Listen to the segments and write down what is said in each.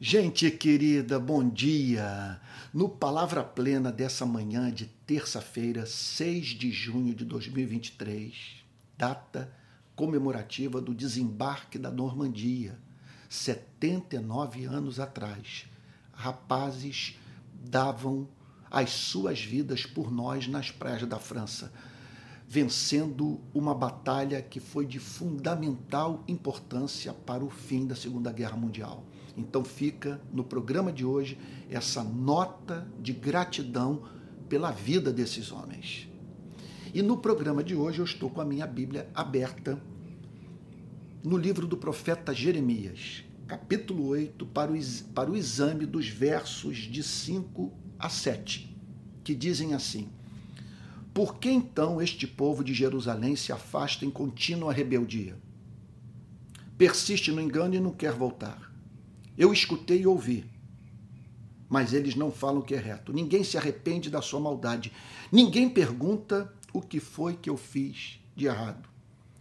Gente querida, bom dia! No Palavra Plena dessa manhã de terça-feira, 6 de junho de 2023, data comemorativa do desembarque da Normandia, 79 anos atrás, rapazes davam as suas vidas por nós nas praias da França, vencendo uma batalha que foi de fundamental importância para o fim da Segunda Guerra Mundial. Então fica no programa de hoje essa nota de gratidão pela vida desses homens. E no programa de hoje eu estou com a minha Bíblia aberta no livro do profeta Jeremias, capítulo 8, para o, para o exame dos versos de 5 a 7, que dizem assim: Por que então este povo de Jerusalém se afasta em contínua rebeldia? Persiste no engano e não quer voltar. Eu escutei e ouvi, mas eles não falam o que é reto. Ninguém se arrepende da sua maldade. Ninguém pergunta o que foi que eu fiz de errado.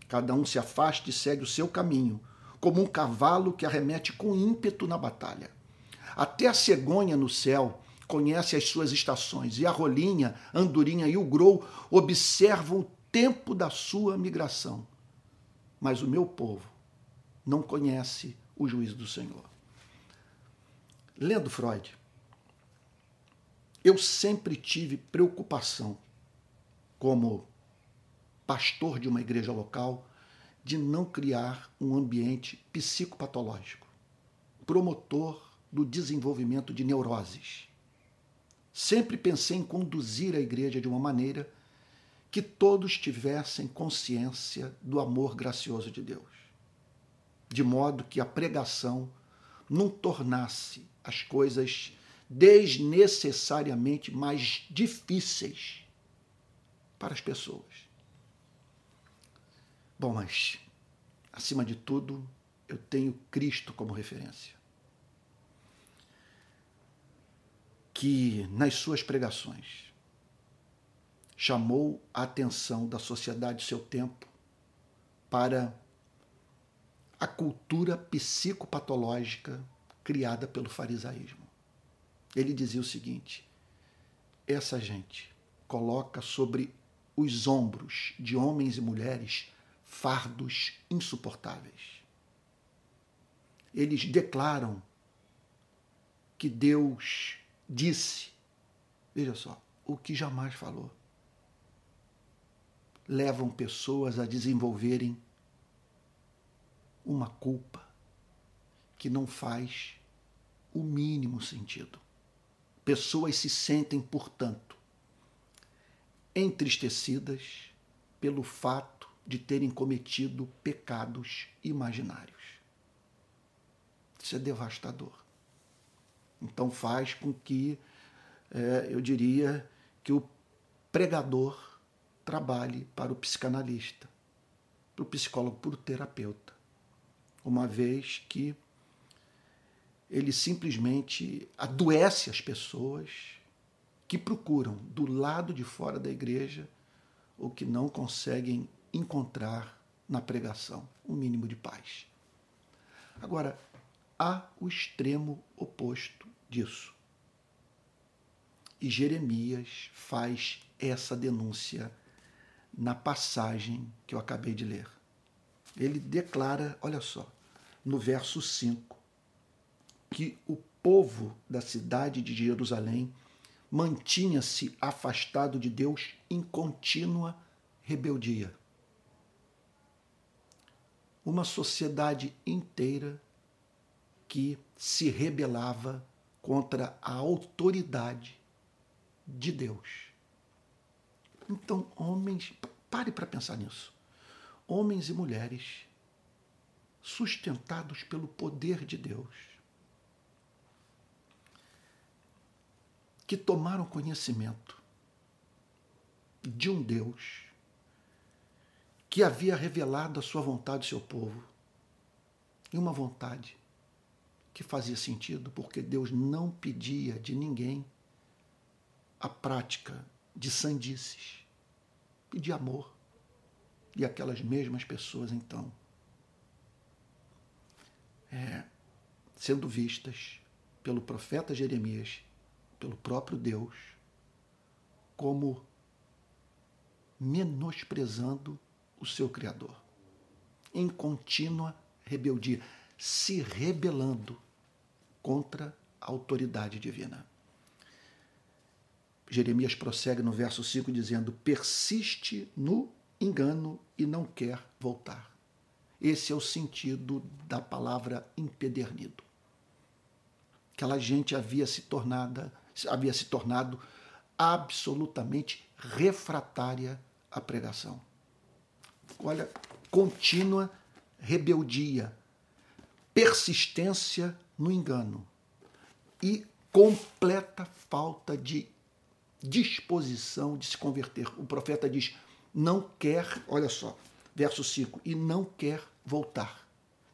Cada um se afasta e segue o seu caminho, como um cavalo que arremete com ímpeto na batalha. Até a cegonha no céu conhece as suas estações, e a rolinha, a andorinha e o grou observam o tempo da sua migração. Mas o meu povo não conhece o juízo do Senhor. Lendo Freud, eu sempre tive preocupação, como pastor de uma igreja local, de não criar um ambiente psicopatológico, promotor do desenvolvimento de neuroses. Sempre pensei em conduzir a igreja de uma maneira que todos tivessem consciência do amor gracioso de Deus, de modo que a pregação não tornasse as coisas desnecessariamente mais difíceis para as pessoas. Bom, mas, acima de tudo, eu tenho Cristo como referência. Que nas suas pregações chamou a atenção da sociedade do seu tempo para a cultura psicopatológica criada pelo farisaísmo. Ele dizia o seguinte: essa gente coloca sobre os ombros de homens e mulheres fardos insuportáveis. Eles declaram que Deus disse, veja só, o que jamais falou. Levam pessoas a desenvolverem uma culpa que não faz o mínimo sentido. Pessoas se sentem, portanto, entristecidas pelo fato de terem cometido pecados imaginários. Isso é devastador. Então faz com que, é, eu diria, que o pregador trabalhe para o psicanalista, para o psicólogo, para o terapeuta, uma vez que ele simplesmente adoece as pessoas que procuram do lado de fora da igreja o que não conseguem encontrar na pregação um mínimo de paz. Agora, há o extremo oposto disso. E Jeremias faz essa denúncia na passagem que eu acabei de ler. Ele declara, olha só, no verso 5, que o povo da cidade de Jerusalém mantinha-se afastado de Deus em contínua rebeldia. Uma sociedade inteira que se rebelava contra a autoridade de Deus. Então, homens, pare para pensar nisso. Homens e mulheres sustentados pelo poder de Deus que tomaram conhecimento de um Deus que havia revelado a sua vontade ao seu povo. E uma vontade que fazia sentido, porque Deus não pedia de ninguém a prática de sandices, pedia amor. E aquelas mesmas pessoas, então, é, sendo vistas pelo profeta Jeremias, pelo próprio Deus, como menosprezando o seu Criador, em contínua rebeldia, se rebelando contra a autoridade divina. Jeremias prossegue no verso 5 dizendo: persiste no engano e não quer voltar. Esse é o sentido da palavra empedernido. Aquela gente havia se tornada, havia se tornado absolutamente refratária à pregação. Olha, contínua rebeldia, persistência no engano e completa falta de disposição de se converter. O profeta diz: não quer, olha só, verso 5, e não quer voltar,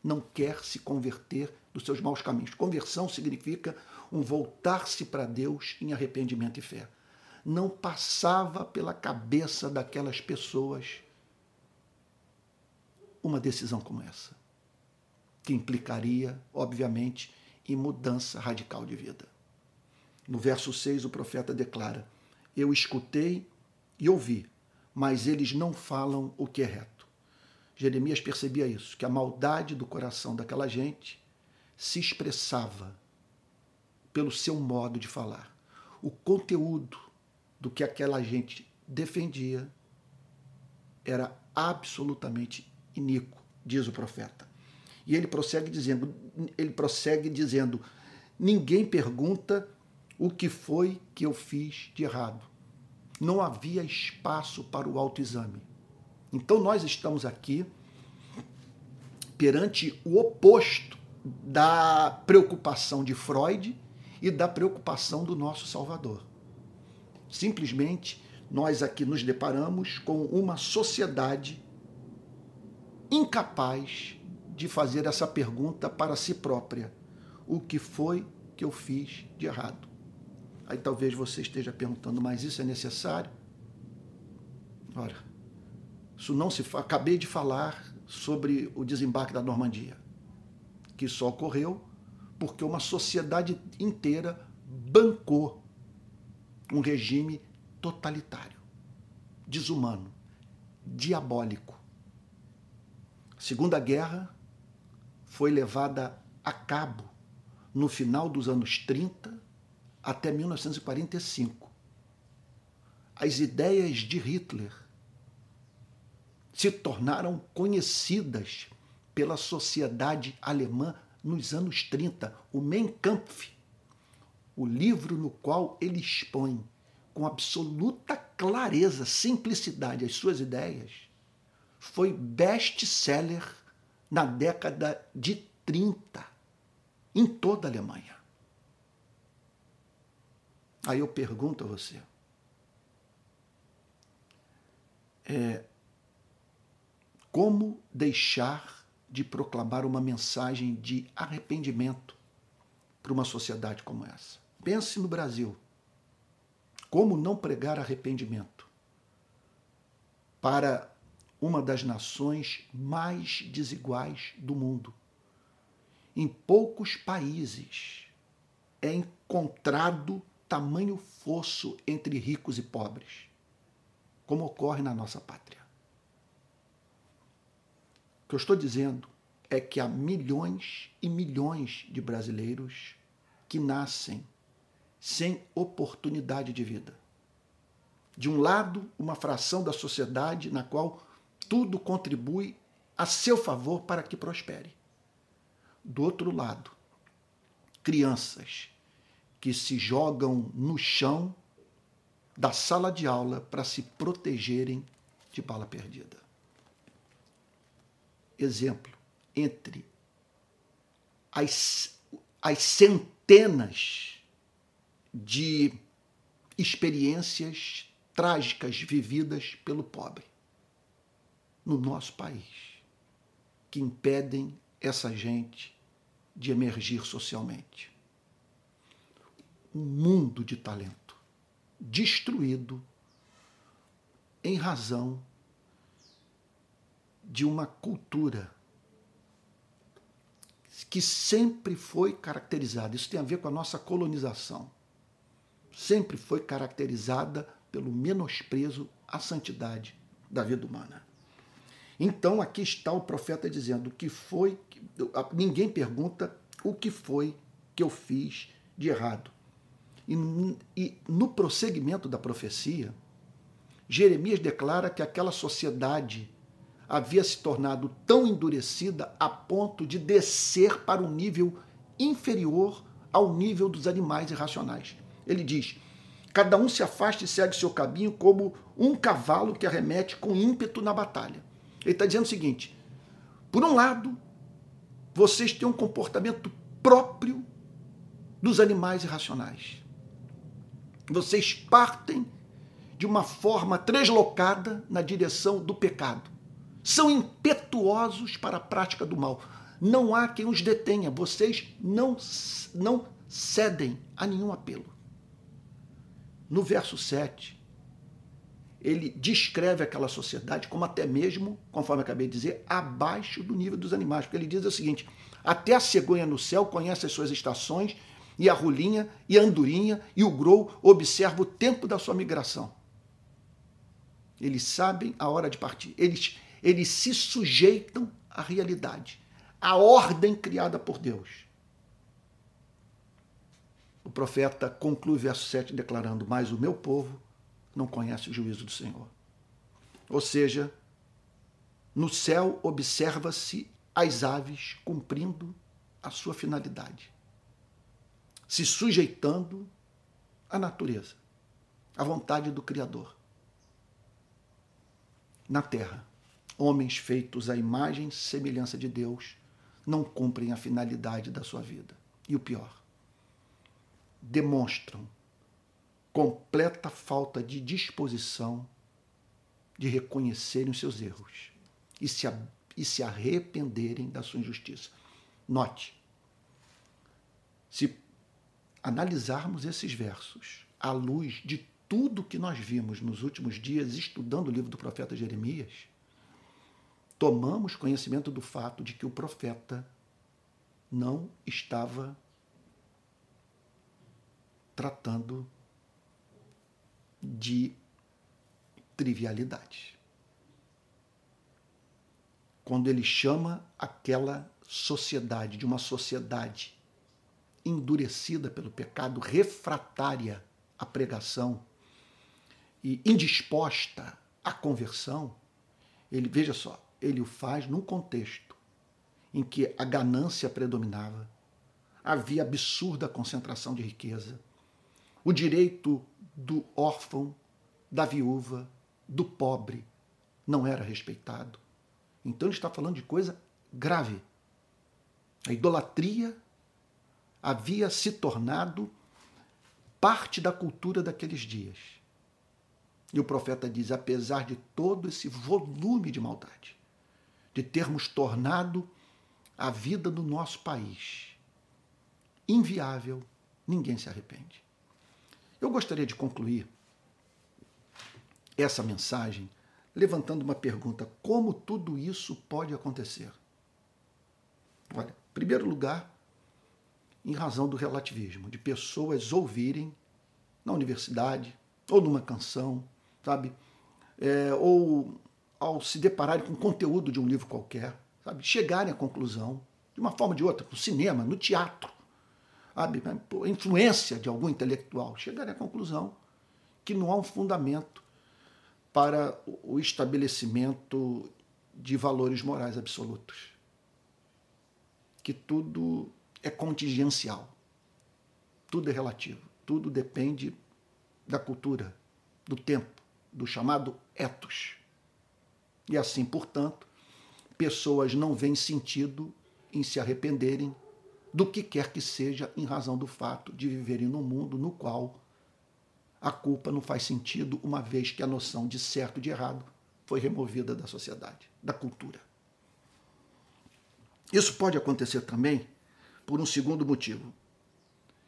não quer se converter dos seus maus caminhos. Conversão significa um voltar-se para Deus em arrependimento e fé. Não passava pela cabeça daquelas pessoas uma decisão como essa, que implicaria, obviamente, em mudança radical de vida. No verso 6, o profeta declara: Eu escutei e ouvi, mas eles não falam o que é reto. Jeremias percebia isso, que a maldade do coração daquela gente se expressava pelo seu modo de falar. O conteúdo do que aquela gente defendia era absolutamente iníquo, diz o profeta. E ele prossegue dizendo, ele prossegue dizendo: ninguém pergunta o que foi que eu fiz de errado. Não havia espaço para o autoexame. Então nós estamos aqui perante o oposto da preocupação de Freud e da preocupação do nosso Salvador. Simplesmente nós aqui nos deparamos com uma sociedade incapaz de fazer essa pergunta para si própria: o que foi que eu fiz de errado? Aí talvez você esteja perguntando, mas isso é necessário? Ora, isso não se acabei de falar sobre o desembarque da Normandia, que só ocorreu porque uma sociedade inteira bancou um regime totalitário, desumano, diabólico. A Segunda Guerra foi levada a cabo no final dos anos 30 até 1945. As ideias de Hitler se tornaram conhecidas pela sociedade alemã nos anos 30. O Mein Kampf, o livro no qual ele expõe com absoluta clareza, simplicidade as suas ideias, foi best-seller na década de 30 em toda a Alemanha. Aí eu pergunto a você: é, como deixar de proclamar uma mensagem de arrependimento para uma sociedade como essa? Pense no Brasil. Como não pregar arrependimento para uma das nações mais desiguais do mundo. Em poucos países é encontrado tamanho fosso entre ricos e pobres, como ocorre na nossa pátria. Que eu estou dizendo é que há milhões e milhões de brasileiros que nascem sem oportunidade de vida. De um lado, uma fração da sociedade na qual tudo contribui a seu favor para que prospere. Do outro lado, crianças que se jogam no chão da sala de aula para se protegerem de bala perdida. Exemplo, entre as, as centenas de experiências trágicas vividas pelo pobre no nosso país que impedem essa gente de emergir socialmente. Um mundo de talento destruído em razão de uma cultura que sempre foi caracterizada, isso tem a ver com a nossa colonização, sempre foi caracterizada pelo menosprezo à santidade da vida humana. Então aqui está o profeta dizendo que foi, ninguém pergunta o que foi que eu fiz de errado. E, e no prosseguimento da profecia, Jeremias declara que aquela sociedade havia se tornado tão endurecida a ponto de descer para um nível inferior ao nível dos animais irracionais. Ele diz: Cada um se afasta e segue seu caminho como um cavalo que arremete com ímpeto na batalha. Ele está dizendo o seguinte: por um lado, vocês têm um comportamento próprio dos animais irracionais. Vocês partem de uma forma translocada na direção do pecado. São impetuosos para a prática do mal. Não há quem os detenha. Vocês não, não cedem a nenhum apelo. No verso 7, ele descreve aquela sociedade como até mesmo, conforme acabei de dizer, abaixo do nível dos animais. Porque ele diz o seguinte: até a cegonha no céu conhece as suas estações, e a rolinha, e a andorinha, e o grou observa o tempo da sua migração. Eles sabem a hora de partir. Eles, eles se sujeitam à realidade, à ordem criada por Deus o profeta conclui o verso 7 declarando: Mas o meu povo não conhece o juízo do Senhor. Ou seja, no céu observa-se as aves cumprindo a sua finalidade, se sujeitando à natureza, à vontade do Criador. Na terra, homens feitos à imagem e semelhança de Deus não cumprem a finalidade da sua vida. E o pior, demonstram completa falta de disposição de reconhecerem os seus erros e se, e se arrependerem da sua injustiça. Note, se analisarmos esses versos à luz de tudo que nós vimos nos últimos dias estudando o livro do profeta Jeremias, tomamos conhecimento do fato de que o profeta não estava tratando de trivialidade. Quando ele chama aquela sociedade de uma sociedade endurecida pelo pecado, refratária à pregação e indisposta à conversão, ele veja só, ele o faz num contexto em que a ganância predominava, havia absurda concentração de riqueza, o direito do órfão, da viúva, do pobre não era respeitado. Então ele está falando de coisa grave. A idolatria havia se tornado parte da cultura daqueles dias. E o profeta diz: apesar de todo esse volume de maldade, de termos tornado a vida do nosso país inviável, ninguém se arrepende. Eu gostaria de concluir essa mensagem levantando uma pergunta: como tudo isso pode acontecer? Olha, em primeiro lugar, em razão do relativismo, de pessoas ouvirem na universidade ou numa canção, sabe? É, ou ao se depararem com o conteúdo de um livro qualquer, sabe? Chegarem à conclusão, de uma forma ou de outra, no cinema, no teatro, sabe, por influência de algum intelectual, chegaria à conclusão que não há um fundamento para o estabelecimento de valores morais absolutos. Que tudo é contingencial, tudo é relativo, tudo depende da cultura, do tempo, do chamado ethos. E assim, portanto, pessoas não veem sentido em se arrependerem do que quer que seja, em razão do fato de viverem num mundo no qual a culpa não faz sentido, uma vez que a noção de certo e de errado foi removida da sociedade, da cultura. Isso pode acontecer também por um segundo motivo,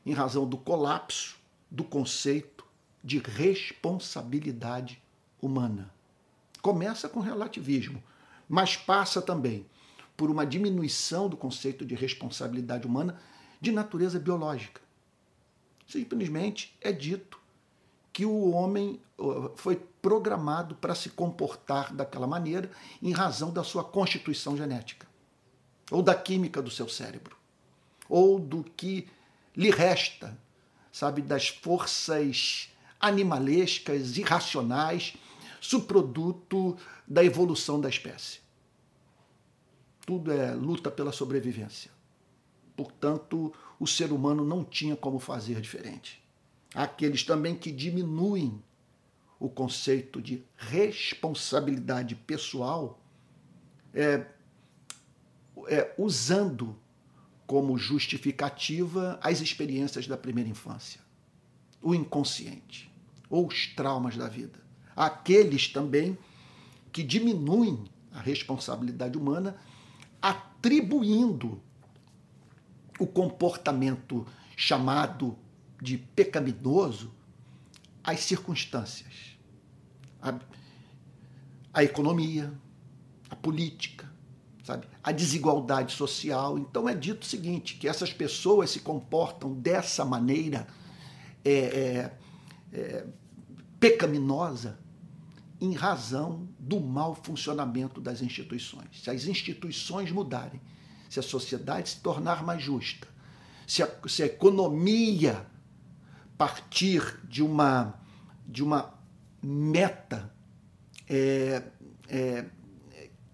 em razão do colapso do conceito de responsabilidade humana. Começa com relativismo, mas passa também por uma diminuição do conceito de responsabilidade humana de natureza biológica. Simplesmente é dito que o homem foi programado para se comportar daquela maneira em razão da sua constituição genética, ou da química do seu cérebro, ou do que lhe resta, sabe, das forças animalescas, irracionais, subproduto da evolução da espécie. Tudo é luta pela sobrevivência. Portanto, o ser humano não tinha como fazer diferente. Há aqueles também que diminuem o conceito de responsabilidade pessoal, é, é, usando como justificativa as experiências da primeira infância, o inconsciente ou os traumas da vida. Aqueles também que diminuem a responsabilidade humana, atribuindo o comportamento chamado de pecaminoso às circunstâncias, a economia, a política, sabe? a desigualdade social. Então é dito o seguinte, que essas pessoas se comportam dessa maneira é, é, é, pecaminosa em razão do mau funcionamento das instituições. Se as instituições mudarem, se a sociedade se tornar mais justa, se a, se a economia partir de uma, de uma meta é, é,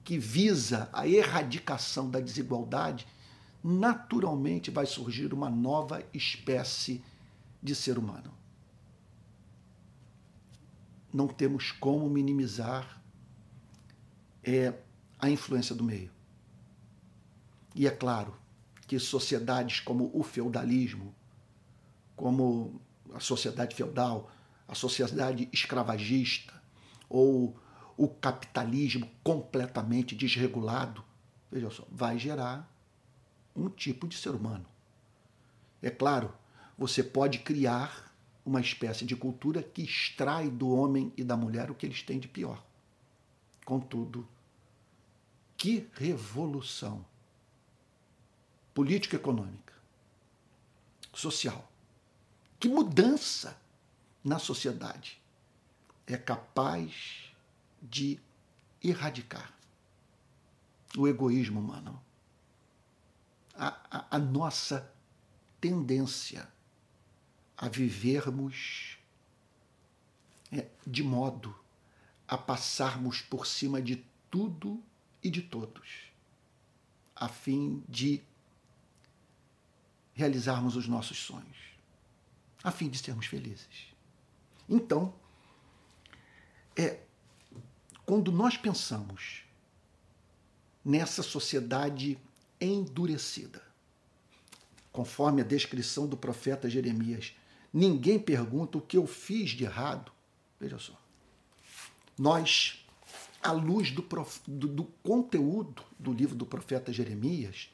que visa a erradicação da desigualdade, naturalmente vai surgir uma nova espécie de ser humano. Não temos como minimizar é, a influência do meio. E é claro que sociedades como o feudalismo, como a sociedade feudal, a sociedade escravagista ou o capitalismo completamente desregulado, veja só, vai gerar um tipo de ser humano. É claro, você pode criar uma espécie de cultura que extrai do homem e da mulher o que eles têm de pior. Contudo, que revolução político-econômica, social. Que mudança na sociedade é capaz de erradicar o egoísmo humano, a, a, a nossa tendência a vivermos é, de modo a passarmos por cima de tudo e de todos, a fim de realizarmos os nossos sonhos, a fim de sermos felizes. Então, é quando nós pensamos nessa sociedade endurecida, conforme a descrição do profeta Jeremias, ninguém pergunta o que eu fiz de errado. Veja só. Nós, à luz do, do, do conteúdo do livro do profeta Jeremias,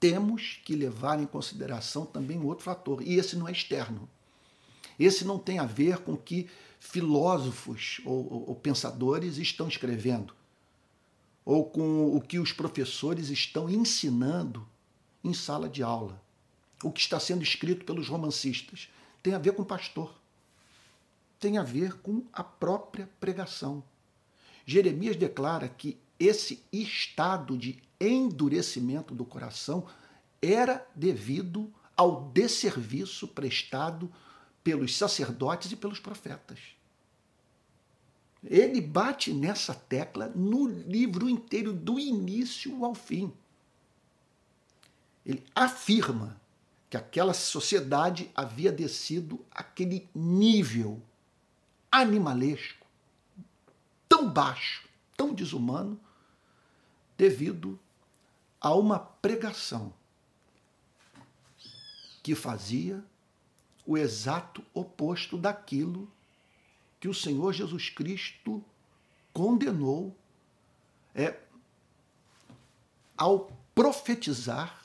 temos que levar em consideração também um outro fator, e esse não é externo. Esse não tem a ver com o que filósofos ou, ou, ou pensadores estão escrevendo, ou com o que os professores estão ensinando em sala de aula, o que está sendo escrito pelos romancistas. Tem a ver com o pastor, tem a ver com a própria pregação. Jeremias declara que esse estado de endurecimento do coração era devido ao desserviço prestado pelos sacerdotes e pelos profetas. Ele bate nessa tecla no livro inteiro, do início ao fim. Ele afirma que aquela sociedade havia descido aquele nível animalesco, tão baixo, tão desumano, devido a uma pregação que fazia o exato oposto daquilo que o Senhor Jesus Cristo condenou é, ao profetizar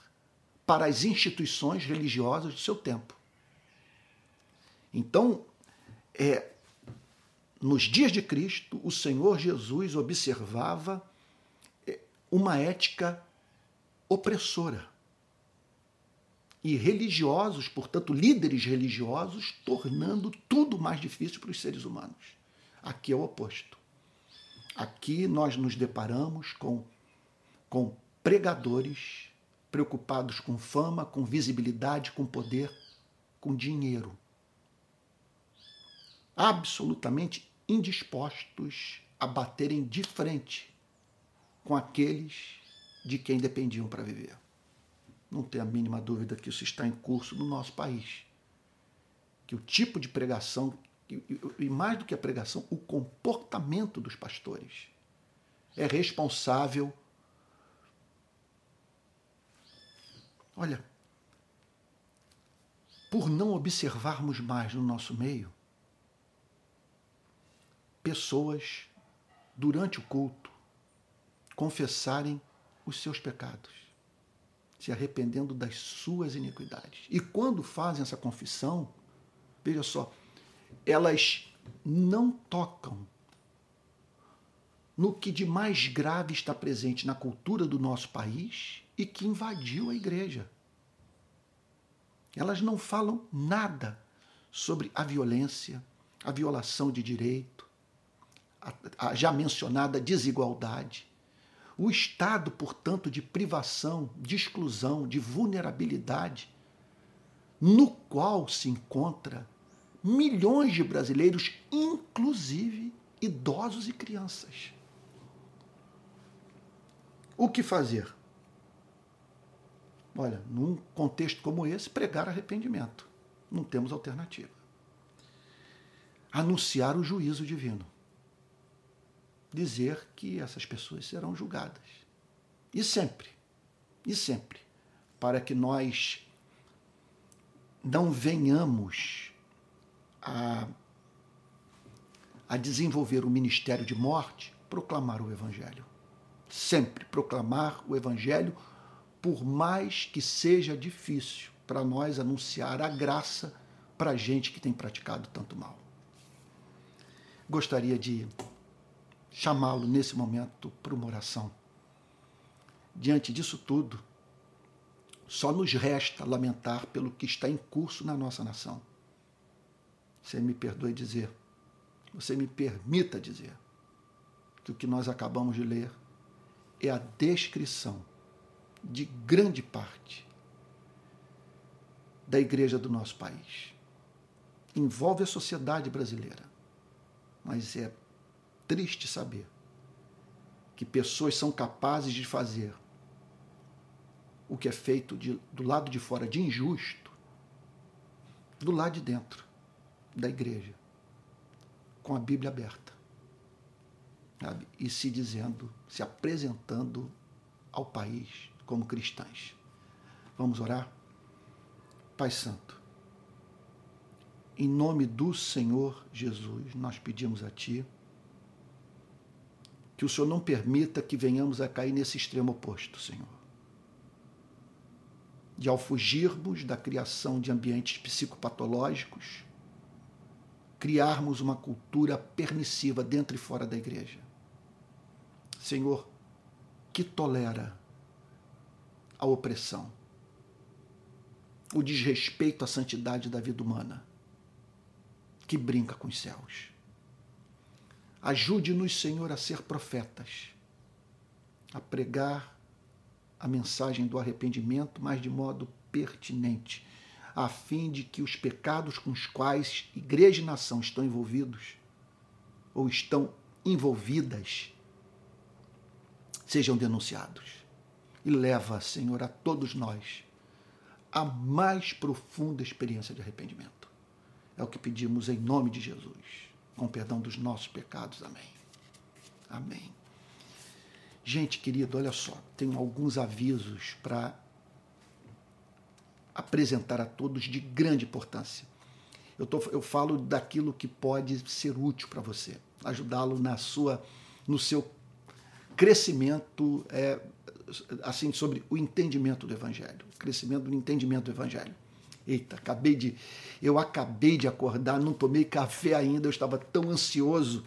para as instituições religiosas do seu tempo. Então, é, nos dias de Cristo, o Senhor Jesus observava uma ética opressora. E religiosos, portanto, líderes religiosos, tornando tudo mais difícil para os seres humanos. Aqui é o oposto. Aqui nós nos deparamos com, com pregadores preocupados com fama, com visibilidade, com poder, com dinheiro. Absolutamente indispostos a baterem de frente com aqueles de quem dependiam para viver. Não tem a mínima dúvida que isso está em curso no nosso país. Que o tipo de pregação, e mais do que a pregação, o comportamento dos pastores é responsável. Olha, por não observarmos mais no nosso meio pessoas durante o culto confessarem os seus pecados, se arrependendo das suas iniquidades. E quando fazem essa confissão, veja só, elas não tocam no que de mais grave está presente na cultura do nosso país e que invadiu a igreja. Elas não falam nada sobre a violência, a violação de direito, a, a já mencionada desigualdade, o estado, portanto, de privação, de exclusão, de vulnerabilidade, no qual se encontra milhões de brasileiros, inclusive idosos e crianças. O que fazer? Olha, num contexto como esse, pregar arrependimento. Não temos alternativa. Anunciar o juízo divino dizer que essas pessoas serão julgadas. E sempre, e sempre, para que nós não venhamos a, a desenvolver o ministério de morte, proclamar o Evangelho. Sempre proclamar o Evangelho, por mais que seja difícil para nós anunciar a graça para gente que tem praticado tanto mal. Gostaria de chamá-lo nesse momento para uma oração. Diante disso tudo, só nos resta lamentar pelo que está em curso na nossa nação. Você me perdoe dizer, você me permita dizer, que o que nós acabamos de ler é a descrição de grande parte da igreja do nosso país. Envolve a sociedade brasileira, mas é triste saber que pessoas são capazes de fazer o que é feito de, do lado de fora de injusto, do lado de dentro da igreja, com a Bíblia aberta. Sabe? E se dizendo, se apresentando ao país como cristãs. Vamos orar? Pai Santo, em nome do Senhor Jesus, nós pedimos a Ti que o Senhor não permita que venhamos a cair nesse extremo oposto, Senhor. De ao fugirmos da criação de ambientes psicopatológicos, criarmos uma cultura permissiva dentro e fora da igreja. Senhor, que tolera a opressão, o desrespeito à santidade da vida humana, que brinca com os céus. Ajude-nos, Senhor, a ser profetas, a pregar a mensagem do arrependimento, mas de modo pertinente, a fim de que os pecados com os quais igreja e nação estão envolvidos ou estão envolvidas sejam denunciados. E leva, Senhor, a todos nós a mais profunda experiência de arrependimento. É o que pedimos em nome de Jesus com perdão dos nossos pecados. Amém. Amém. Gente querido, olha só, tenho alguns avisos para apresentar a todos de grande importância. Eu, tô, eu falo daquilo que pode ser útil para você, ajudá-lo na sua, no seu crescimento, é, assim, sobre o entendimento do Evangelho, crescimento do entendimento do Evangelho. Eita, acabei de. Eu acabei de acordar, não tomei café ainda, eu estava tão ansioso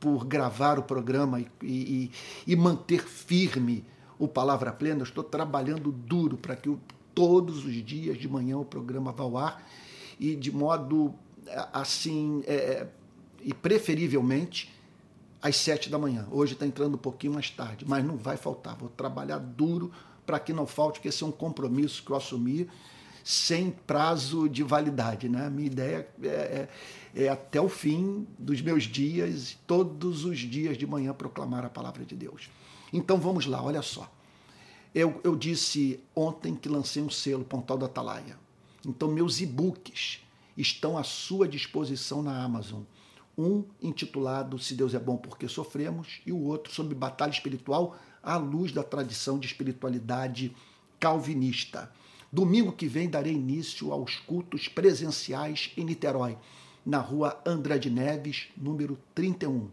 por gravar o programa e, e, e manter firme o Palavra Plena, eu estou trabalhando duro para que todos os dias de manhã o programa vá ao ar e de modo assim, é, e preferivelmente às sete da manhã. Hoje está entrando um pouquinho mais tarde, mas não vai faltar. Vou trabalhar duro para que não falte, porque esse é um compromisso que eu assumi sem prazo de validade. Né? Minha ideia é, é, é até o fim dos meus dias, todos os dias de manhã, proclamar a palavra de Deus. Então vamos lá, olha só. Eu, eu disse ontem que lancei um selo, Pontal da Atalaia. Então, meus e-books estão à sua disposição na Amazon. Um intitulado Se Deus é Bom Porque Sofremos e o outro sobre batalha espiritual à luz da tradição de espiritualidade calvinista. Domingo que vem darei início aos cultos presenciais em Niterói, na rua Andrade Neves, número 31.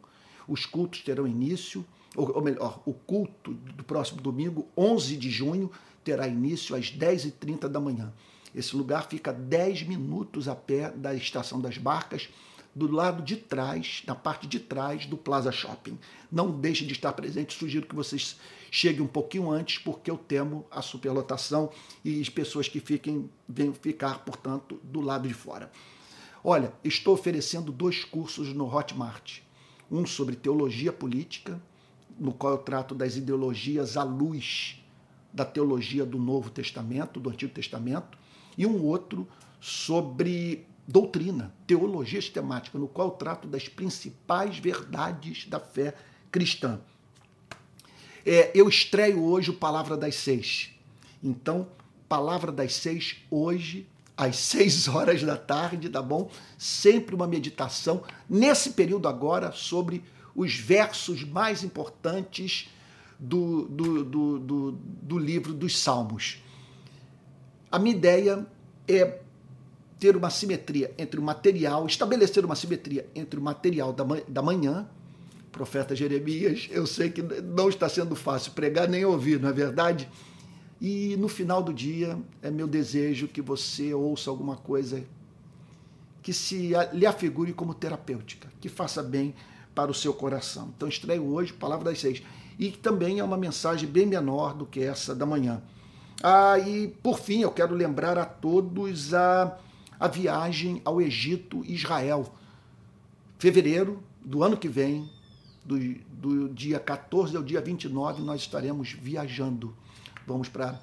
Os cultos terão início, ou, melhor, o culto do próximo domingo, 11 de junho, terá início às 10h30 da manhã. Esse lugar fica 10 minutos a pé da Estação das Barcas, do lado de trás, na parte de trás do Plaza Shopping. Não deixe de estar presente, sugiro que vocês cheguem um pouquinho antes, porque eu temo a superlotação e as pessoas que fiquem venham ficar, portanto, do lado de fora. Olha, estou oferecendo dois cursos no Hotmart. Um sobre teologia política, no qual eu trato das ideologias à luz da teologia do Novo Testamento, do Antigo Testamento, e um outro sobre doutrina, teologia sistemática, no qual trato das principais verdades da fé cristã. É, eu estreio hoje o Palavra das Seis. Então, Palavra das Seis, hoje, às seis horas da tarde, tá bom? Sempre uma meditação, nesse período agora, sobre os versos mais importantes do, do, do, do, do livro dos Salmos. A minha ideia é ter uma simetria entre o material, estabelecer uma simetria entre o material da, da manhã, profeta Jeremias, eu sei que não está sendo fácil pregar nem ouvir, não é verdade? E no final do dia, é meu desejo que você ouça alguma coisa que se lhe afigure como terapêutica, que faça bem para o seu coração. Então, estreio hoje, Palavra das Seis. E também é uma mensagem bem menor do que essa da manhã. Ah, e por fim, eu quero lembrar a todos a, a viagem ao Egito e Israel. Fevereiro do ano que vem, do, do dia 14 ao dia 29, nós estaremos viajando. Vamos para,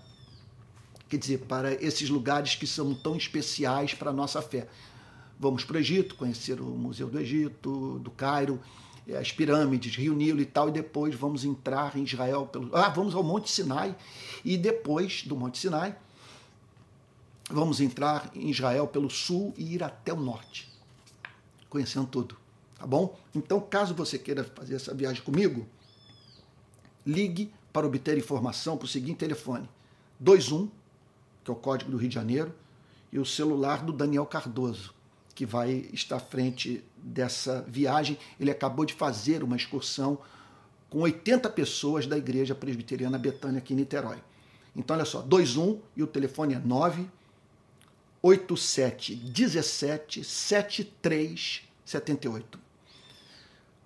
quer dizer, para esses lugares que são tão especiais para a nossa fé. Vamos para o Egito, conhecer o Museu do Egito, do Cairo, é, as pirâmides, Rio Nilo e tal, e depois vamos entrar em Israel pelo. Ah, vamos ao Monte Sinai, e depois do Monte Sinai, vamos entrar em Israel pelo sul e ir até o norte, conhecendo tudo, tá bom? Então, caso você queira fazer essa viagem comigo, ligue para obter informação para o seguinte telefone: 21, que é o código do Rio de Janeiro, e o celular do Daniel Cardoso, que vai estar à frente dessa viagem. Ele acabou de fazer uma excursão com 80 pessoas da Igreja Presbiteriana Betânia aqui em Niterói. Então, olha só, 21 e o telefone é 987 17 73 78.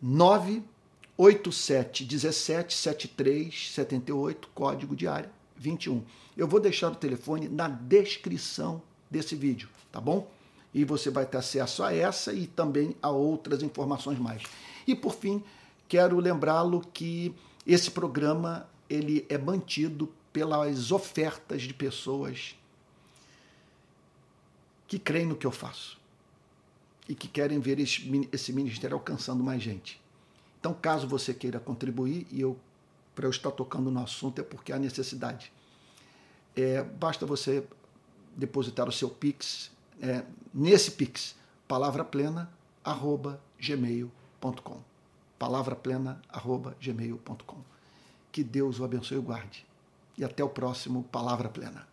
987 17 73 78, código de área 21. Eu vou deixar o telefone na descrição desse vídeo, tá bom? e você vai ter acesso a essa e também a outras informações mais. E por fim, quero lembrá-lo que esse programa ele é mantido pelas ofertas de pessoas que creem no que eu faço e que querem ver esse ministério alcançando mais gente. Então, caso você queira contribuir, e eu para eu estar tocando no assunto é porque há necessidade. É, basta você depositar o seu Pix é, nesse Pix, palavraplena.gmail.com. Palavraplena.gmail.com. Que Deus o abençoe e guarde. E até o próximo Palavra Plena.